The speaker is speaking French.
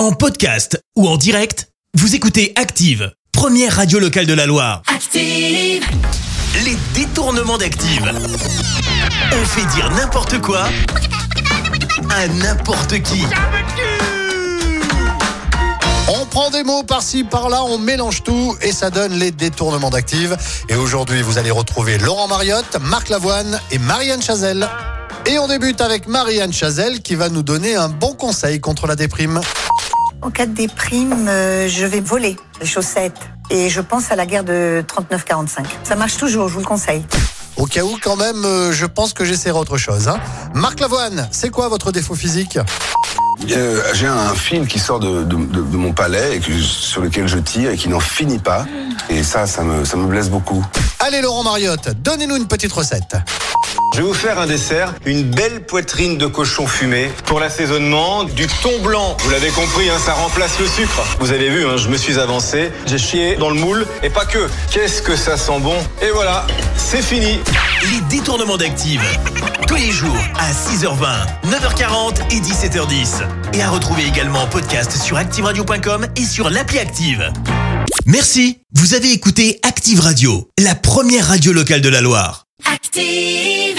En podcast ou en direct, vous écoutez Active, première radio locale de la Loire. Active. Les détournements d'Active. On fait dire n'importe quoi à n'importe qui. On prend des mots par-ci, par-là, on mélange tout et ça donne les détournements d'Active. Et aujourd'hui, vous allez retrouver Laurent Mariotte, Marc Lavoine et Marianne Chazelle. Et on débute avec Marianne Chazelle qui va nous donner un bon conseil contre la déprime. En cas de déprime, euh, je vais voler les chaussettes. Et je pense à la guerre de 39-45. Ça marche toujours, je vous le conseille. Au cas où, quand même, euh, je pense que j'essaierai autre chose. hein. Marc Lavoine, c'est quoi votre défaut physique? Euh, J'ai un fil qui sort de, de- de- de mon palais et que, sur lequel je tire et qui n'en finit pas. Et ça, ça me, ça me blesse beaucoup. Allez, Laurent Mariotte, donnez-nous une petite recette. Je vais vous faire un dessert, une belle poitrine de cochon fumé. Pour l'assaisonnement, du thon blanc. Vous l'avez compris, hein, ça remplace le sucre. Vous avez vu, hein, je me suis avancé, j'ai chié dans le moule, et pas que. Qu'est-ce que ça sent bon Et voilà, c'est fini. Les détournements d'Active. Tous les jours à 6h20, 9h40 et 17h10. Et à retrouver également en podcast sur ActiveRadio.com et sur l'appli Active. Merci. Vous avez écouté Active Radio, la première radio locale de la Loire. Active.